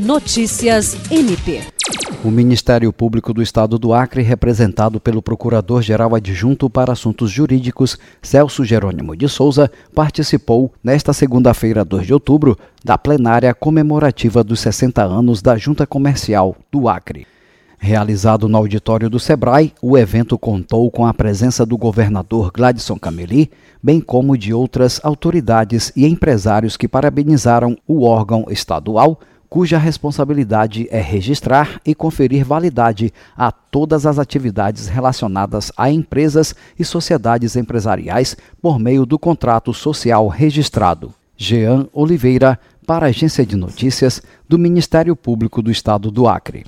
Notícias MP. O Ministério Público do Estado do Acre, representado pelo Procurador-Geral Adjunto para Assuntos Jurídicos, Celso Jerônimo de Souza, participou, nesta segunda-feira, 2 de outubro, da plenária comemorativa dos 60 anos da Junta Comercial do Acre. Realizado no auditório do Sebrae, o evento contou com a presença do governador Gladson Cameli, bem como de outras autoridades e empresários que parabenizaram o órgão estadual, cuja responsabilidade é registrar e conferir validade a todas as atividades relacionadas a empresas e sociedades empresariais por meio do contrato social registrado. Jean Oliveira, para a Agência de Notícias do Ministério Público do Estado do Acre.